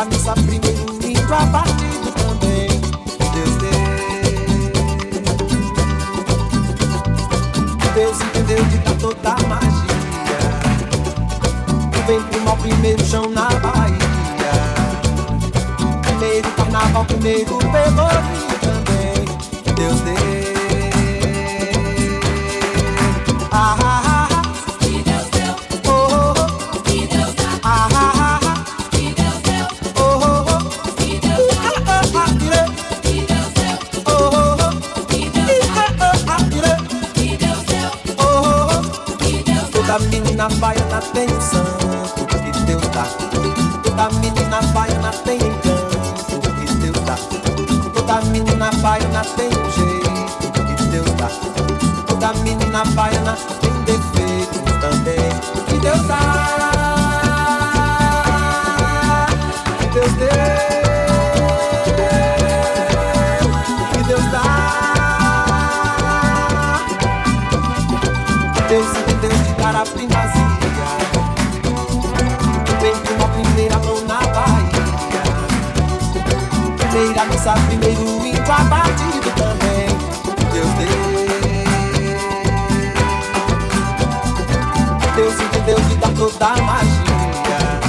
Primeira missa, primeiro índio abatido também. Deus deu. Deus entendeu de dar toda a magia. O vento mal primeiro chão na Bahia. Primeiro carnaval, primeiro pelourinho também. Deus deu. Tem santo que Deus dá. Toda menina baiana tem encanto que Deus dá. Toda menina baiana tem um jeito que Deus dá. Toda menina baiana tem defeito também que Deus dá. Que Deus deu. Deus dá. Deus Primeira missa, primeiro índio abatido também. Deus deu. Deus entendeu de dar toda a magia.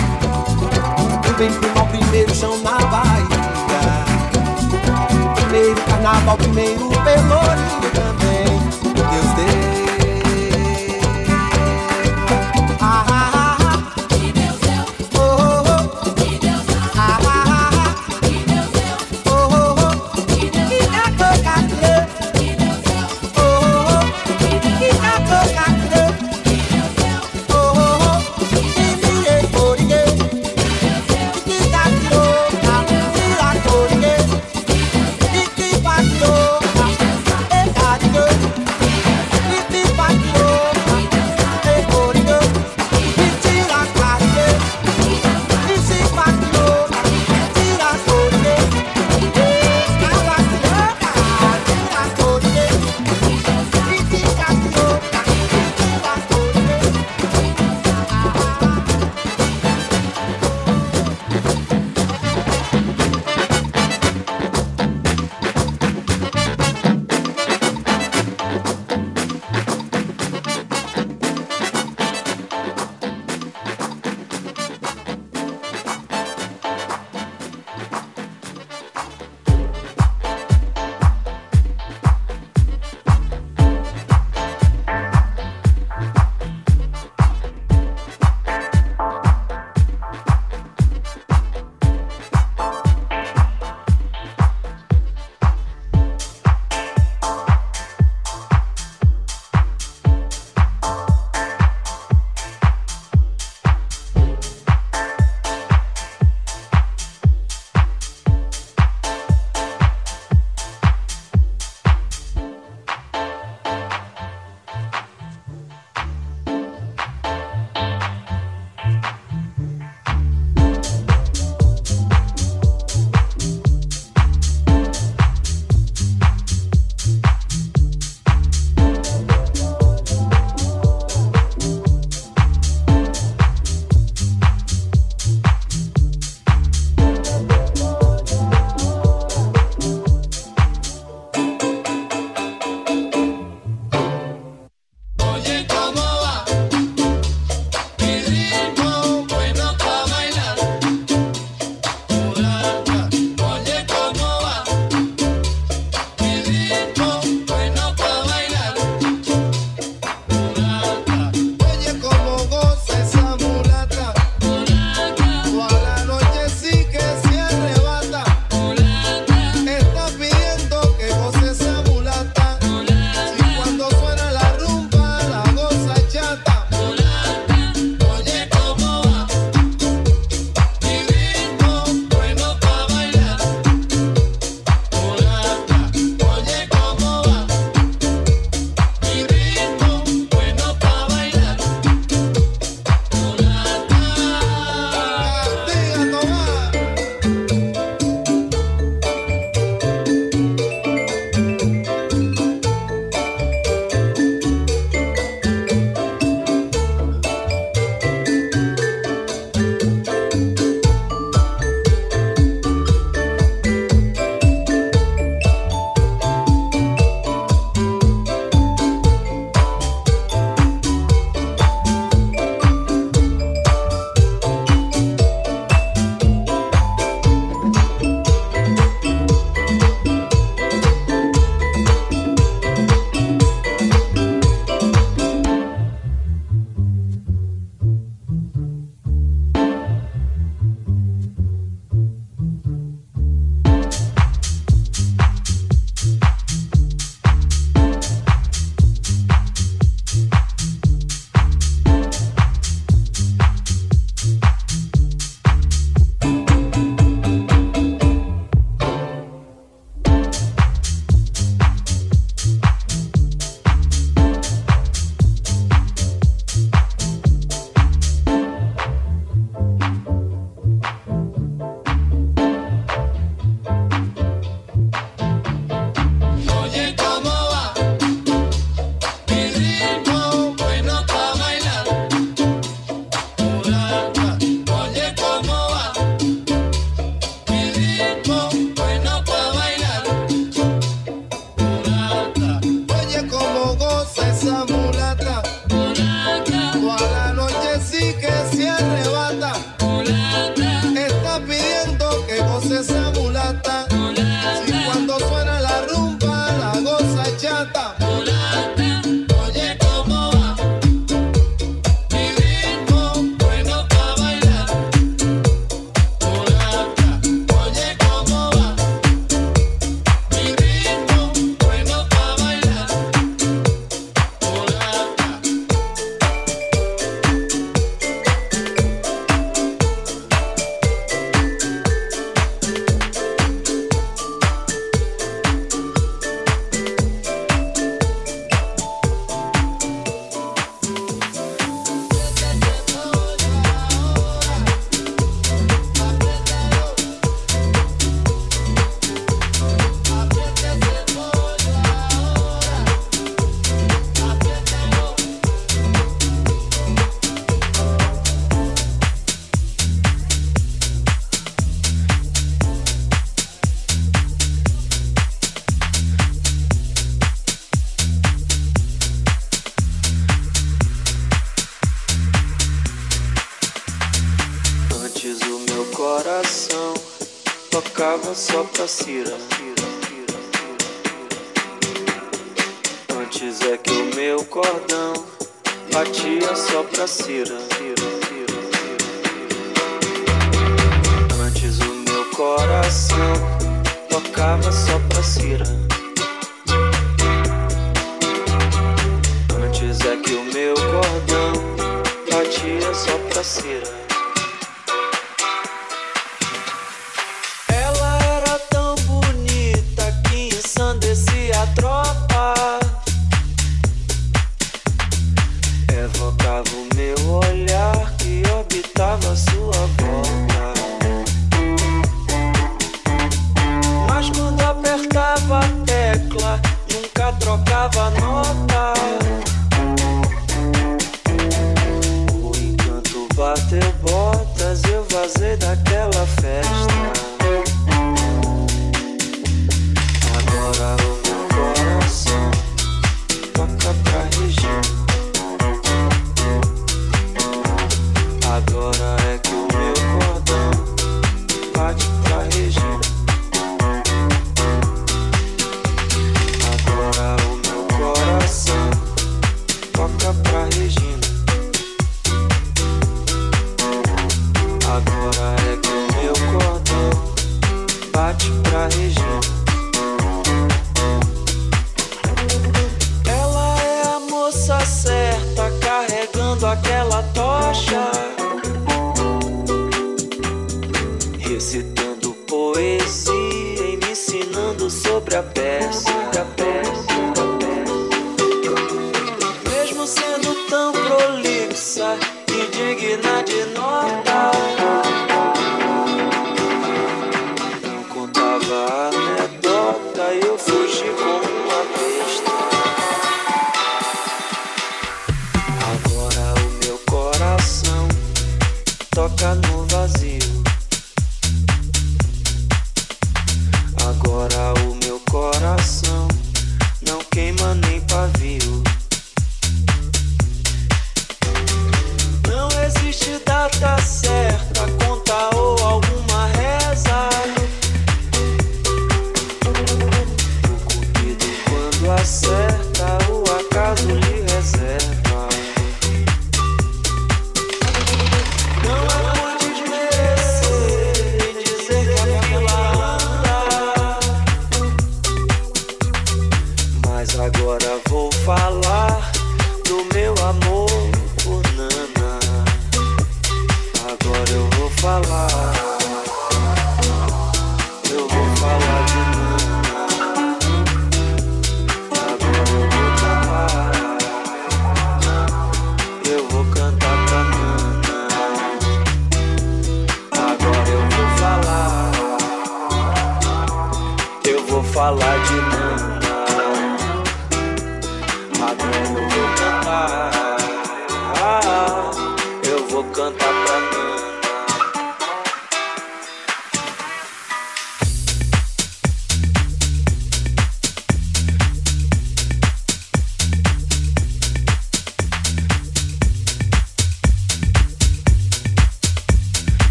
Vem com o primeiro chão na Bahia. Primeiro carnaval, primeiro pelourinho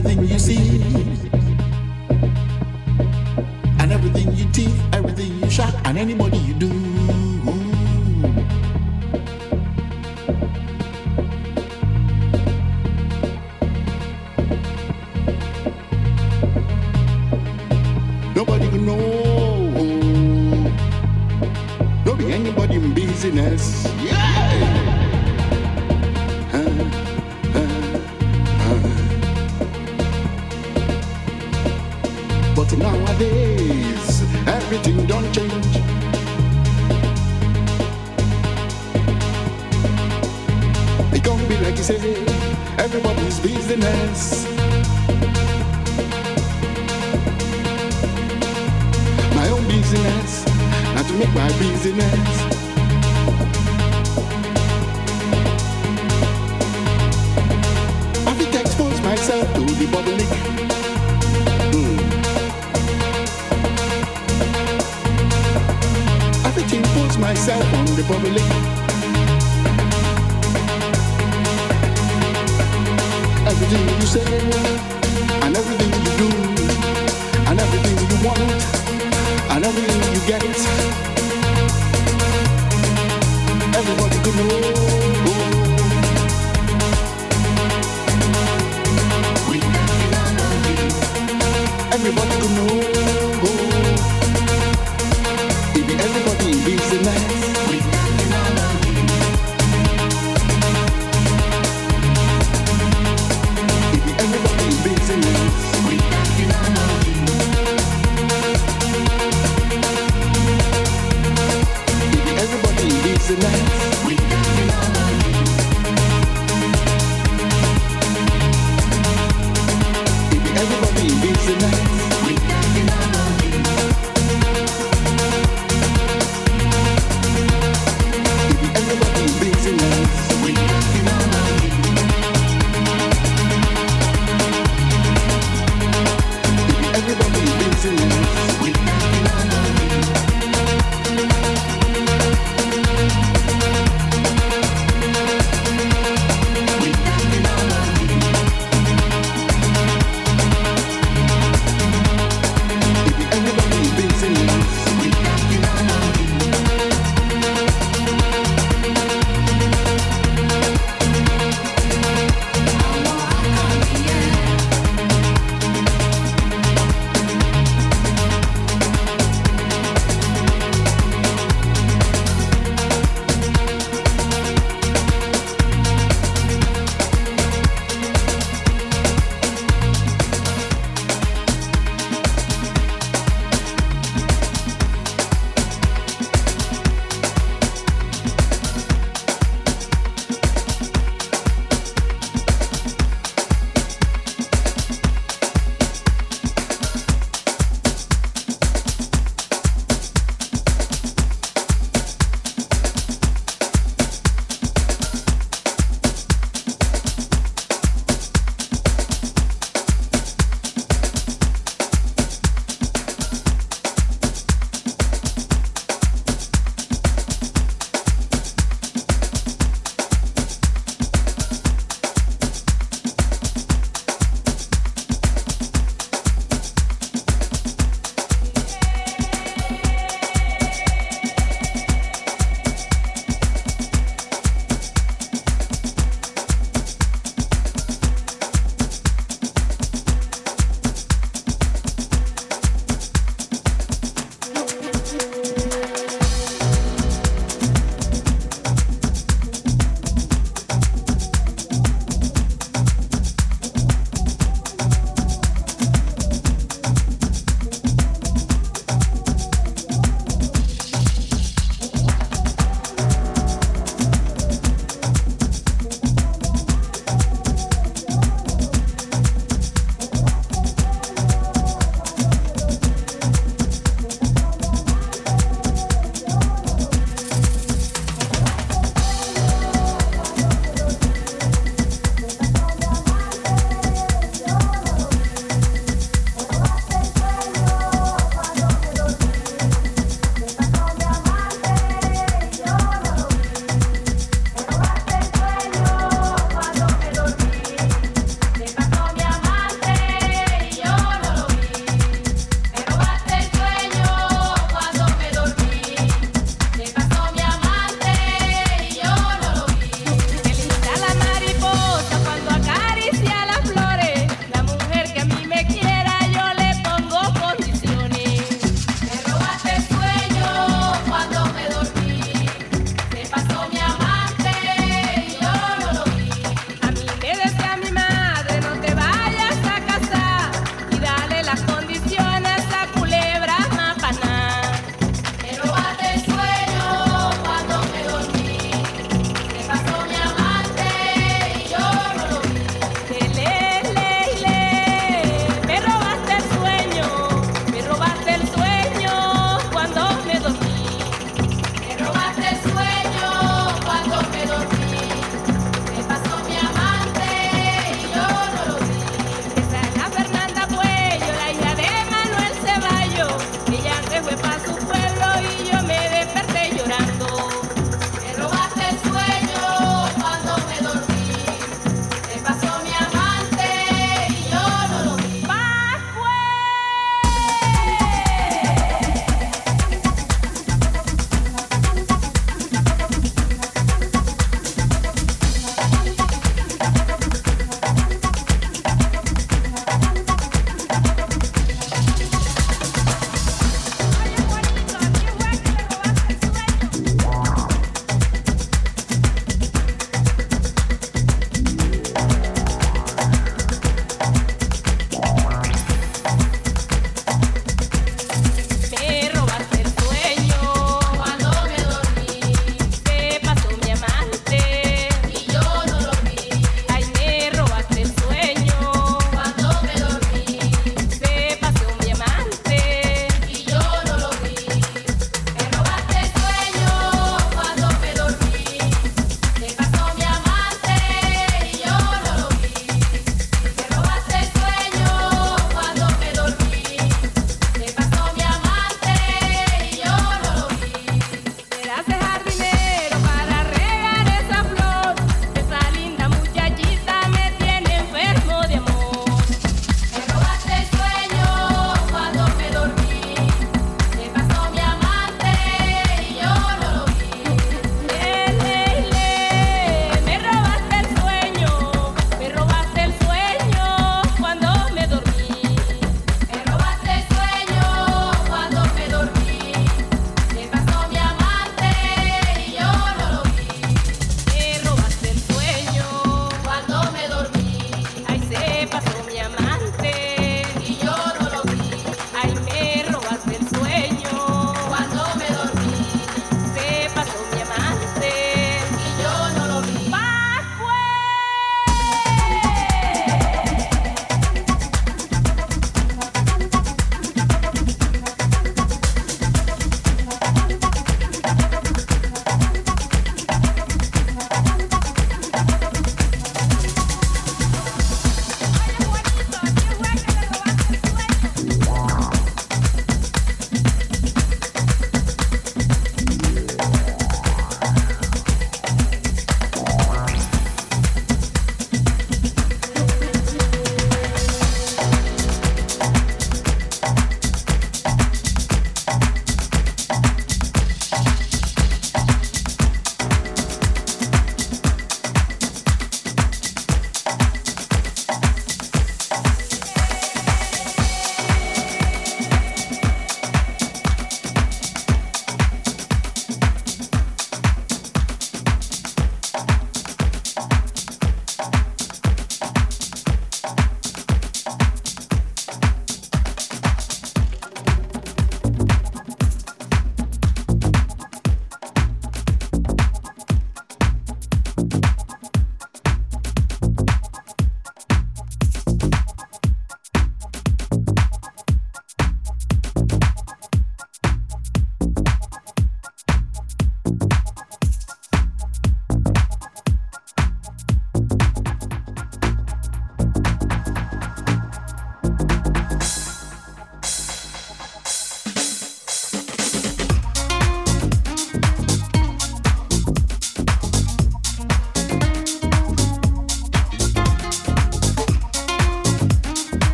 everything you see.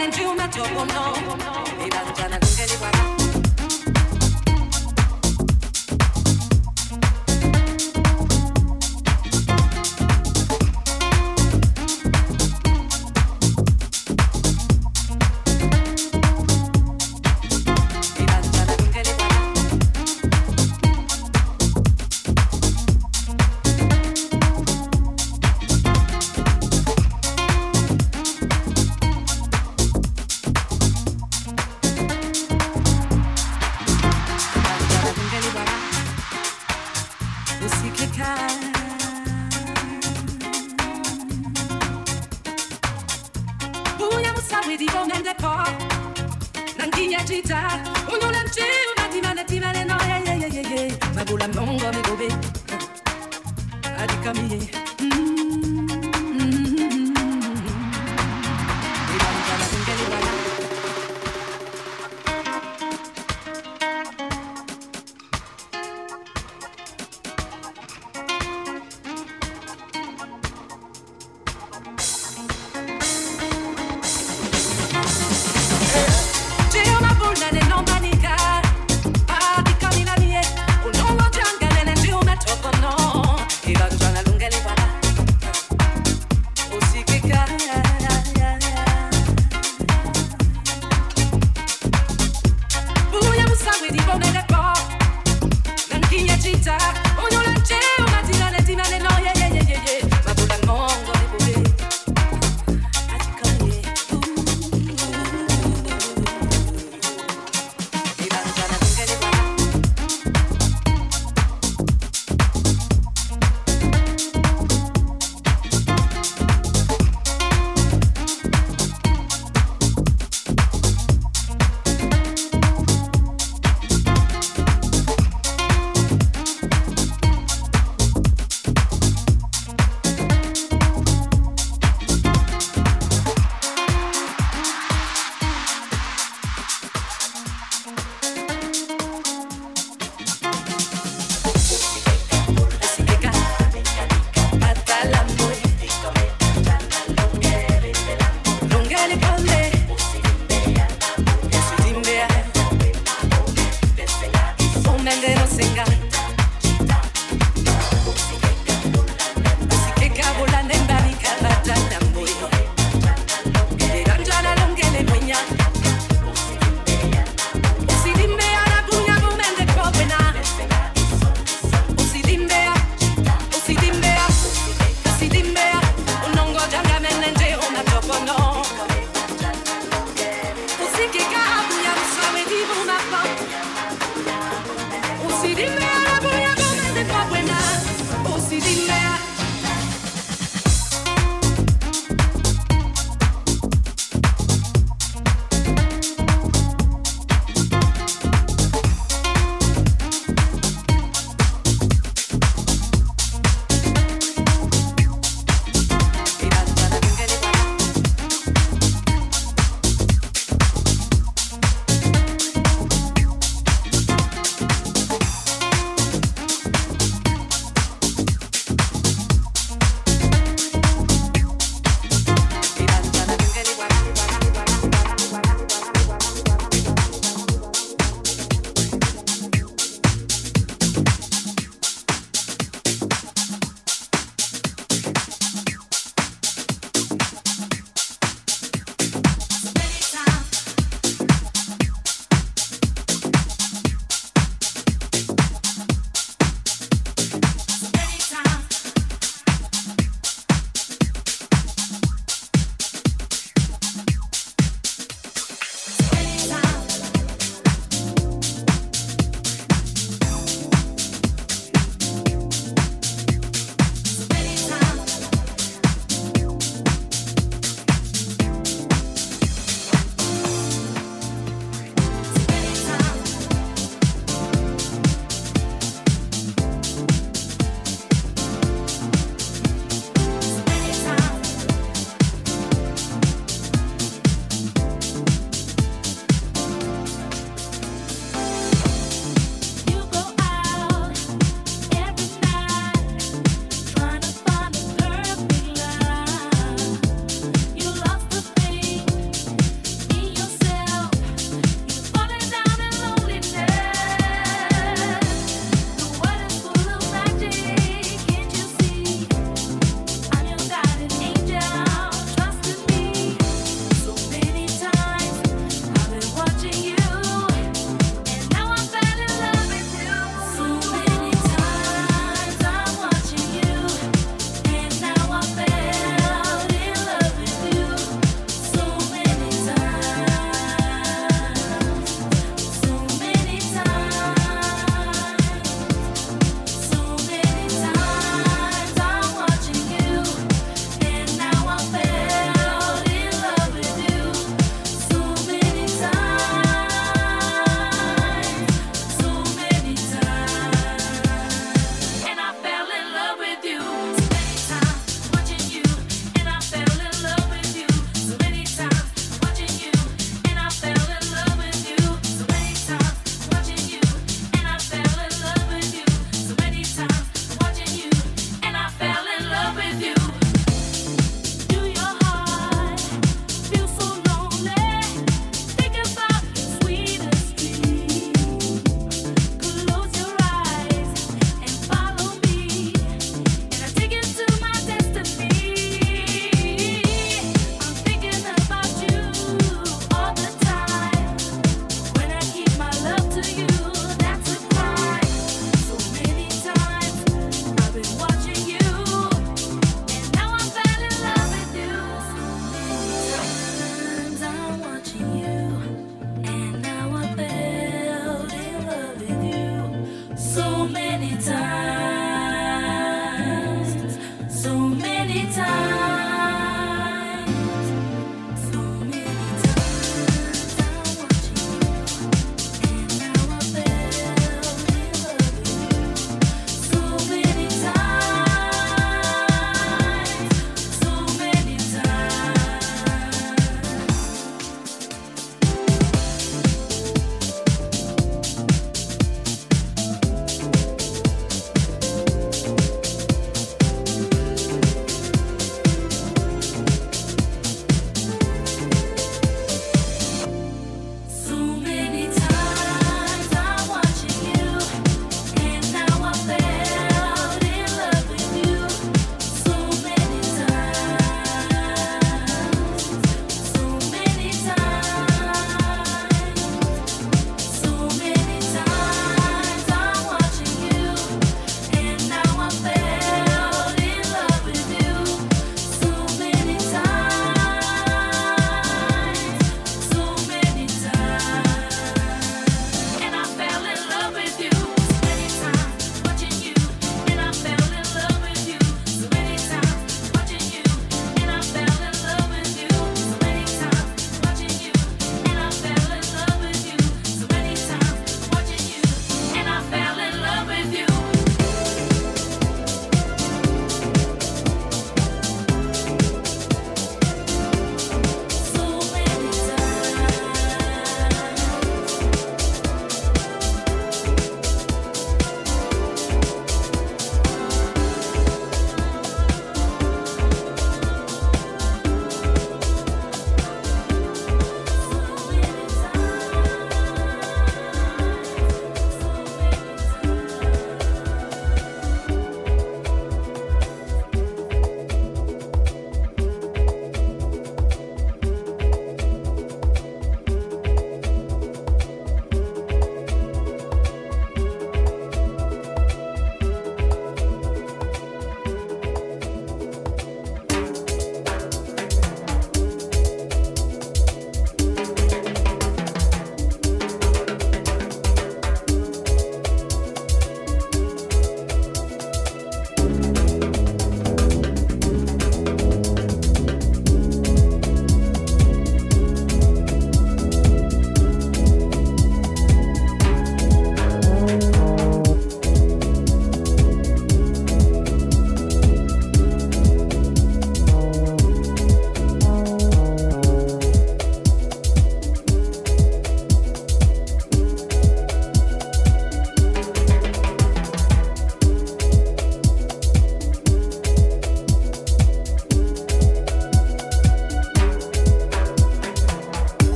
and in my to no. Ibadana Tungeliwana.